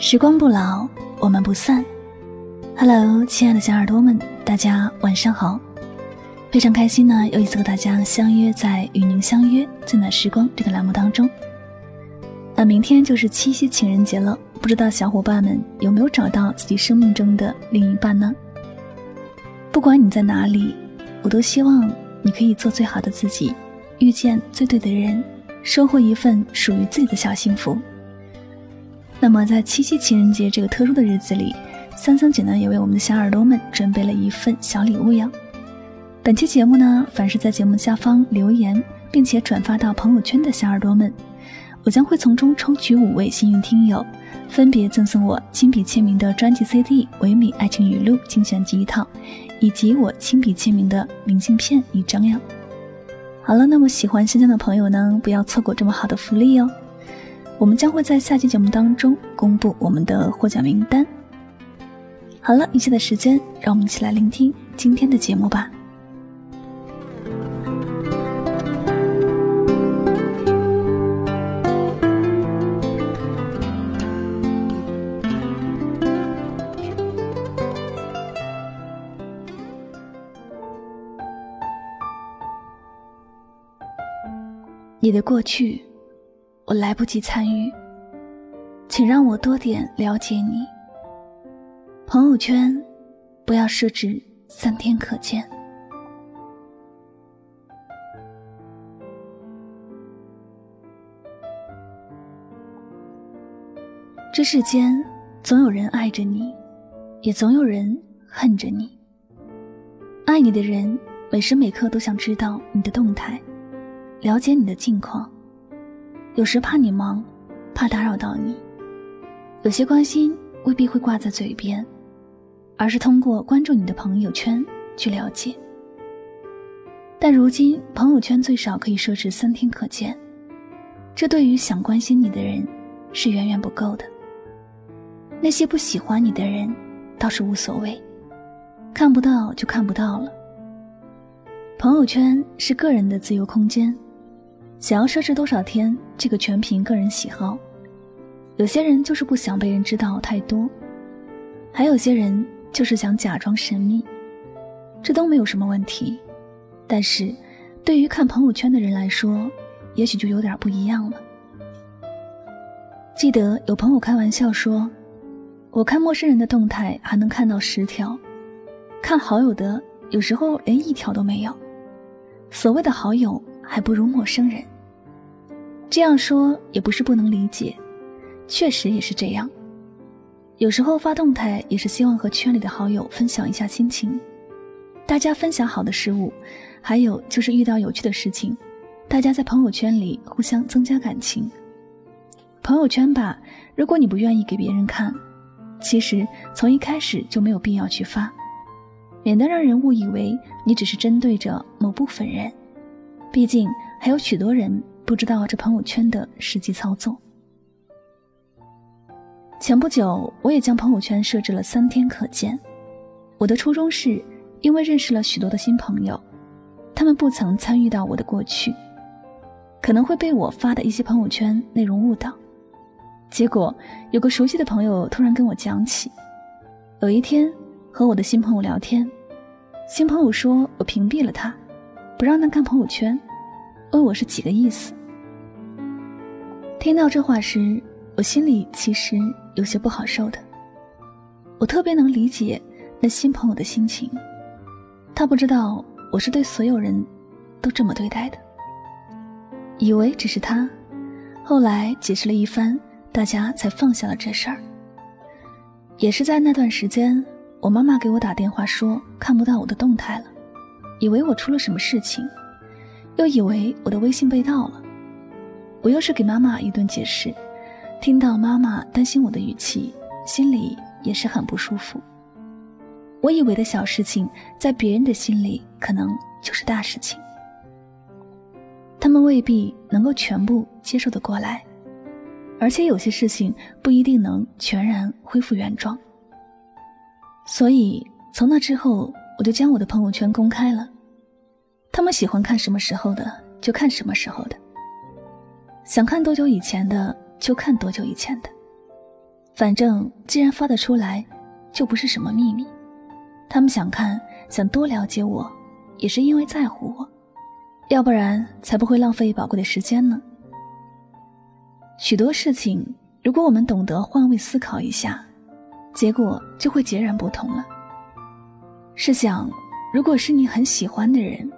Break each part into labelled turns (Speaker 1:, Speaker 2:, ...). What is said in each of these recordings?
Speaker 1: 时光不老，我们不散。Hello，亲爱的小耳朵们，大家晚上好！非常开心呢，又一次和大家相约在与您相约最暖时光这个栏目当中。那明天就是七夕情人节了，不知道小伙伴们有没有找到自己生命中的另一半呢？不管你在哪里，我都希望你可以做最好的自己，遇见最对的人，收获一份属于自己的小幸福。那么，在七夕情人节这个特殊的日子里，三三姐呢也为我们的小耳朵们准备了一份小礼物哟。本期节目呢，凡是在节目下方留言并且转发到朋友圈的小耳朵们，我将会从中抽取五位幸运听友，分别赠送我亲笔签名的专辑 CD《唯美爱情语录》精选集一套，以及我亲笔签名的明信片一张哟。好了，那么喜欢新疆的朋友呢，不要错过这么好的福利哦。我们将会在下期节目当中公布我们的获奖名单。好了，一切的时间，让我们一起来聆听今天的节目吧。你的过去。我来不及参与，请让我多点了解你。朋友圈不要设置三天可见。这世间总有人爱着你，也总有人恨着你。爱你的人每时每刻都想知道你的动态，了解你的近况。有时怕你忙，怕打扰到你，有些关心未必会挂在嘴边，而是通过关注你的朋友圈去了解。但如今朋友圈最少可以设置三天可见，这对于想关心你的人是远远不够的。那些不喜欢你的人倒是无所谓，看不到就看不到了。朋友圈是个人的自由空间。想要设置多少天，这个全凭个人喜好。有些人就是不想被人知道太多，还有些人就是想假装神秘，这都没有什么问题。但是，对于看朋友圈的人来说，也许就有点不一样了。记得有朋友开玩笑说：“我看陌生人的动态还能看到十条，看好友的有时候连一条都没有。”所谓的好友。还不如陌生人。这样说也不是不能理解，确实也是这样。有时候发动态也是希望和圈里的好友分享一下心情，大家分享好的事物，还有就是遇到有趣的事情，大家在朋友圈里互相增加感情。朋友圈吧，如果你不愿意给别人看，其实从一开始就没有必要去发，免得让人误以为你只是针对着某部分人。毕竟还有许多人不知道这朋友圈的实际操作。前不久，我也将朋友圈设置了三天可见。我的初衷是，因为认识了许多的新朋友，他们不曾参与到我的过去，可能会被我发的一些朋友圈内容误导。结果，有个熟悉的朋友突然跟我讲起，有一天和我的新朋友聊天，新朋友说我屏蔽了他。不让他看朋友圈，问我是几个意思。听到这话时，我心里其实有些不好受的。我特别能理解那新朋友的心情，他不知道我是对所有人都这么对待的，以为只是他。后来解释了一番，大家才放下了这事儿。也是在那段时间，我妈妈给我打电话说看不到我的动态了。以为我出了什么事情，又以为我的微信被盗了。我又是给妈妈一顿解释，听到妈妈担心我的语气，心里也是很不舒服。我以为的小事情，在别人的心里可能就是大事情，他们未必能够全部接受的过来，而且有些事情不一定能全然恢复原状。所以从那之后。我就将我的朋友圈公开了，他们喜欢看什么时候的就看什么时候的，想看多久以前的就看多久以前的，反正既然发得出来，就不是什么秘密。他们想看，想多了解我，也是因为在乎我，要不然才不会浪费宝贵的时间呢。许多事情，如果我们懂得换位思考一下，结果就会截然不同了。试想，如果是你很喜欢的人，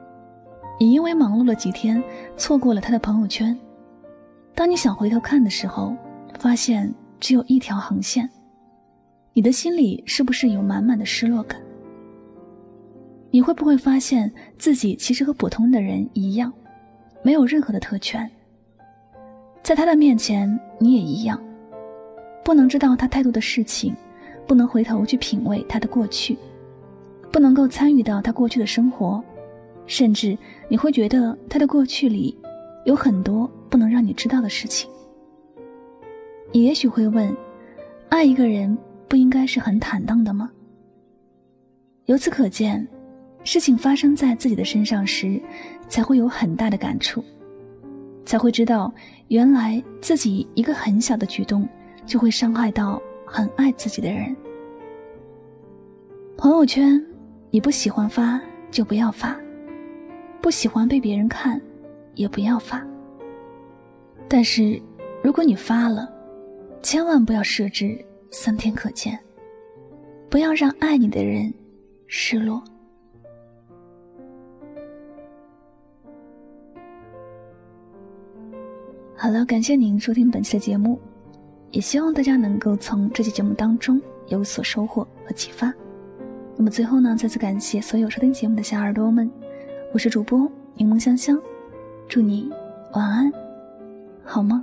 Speaker 1: 你因为忙碌了几天，错过了他的朋友圈，当你想回头看的时候，发现。只有一条横线，你的心里是不是有满满的失落感？你会不会发现自己其实和普通的人一样，没有任何的特权？在他的面前，你也一样，不能知道他太多的事情，不能回头去品味他的过去，不能够参与到他过去的生活，甚至你会觉得他的过去里有很多不能让你知道的事情。你也许会问：爱一个人不应该是很坦荡的吗？由此可见，事情发生在自己的身上时，才会有很大的感触，才会知道原来自己一个很小的举动就会伤害到很爱自己的人。朋友圈，你不喜欢发就不要发，不喜欢被别人看，也不要发。但是，如果你发了，千万不要设置三天可见，不要让爱你的人失落。好了，感谢您收听本期的节目，也希望大家能够从这期节目当中有所收获和启发。那么最后呢，再次感谢所有收听节目的小耳朵们，我是主播柠檬香香，祝你晚安，好
Speaker 2: 梦？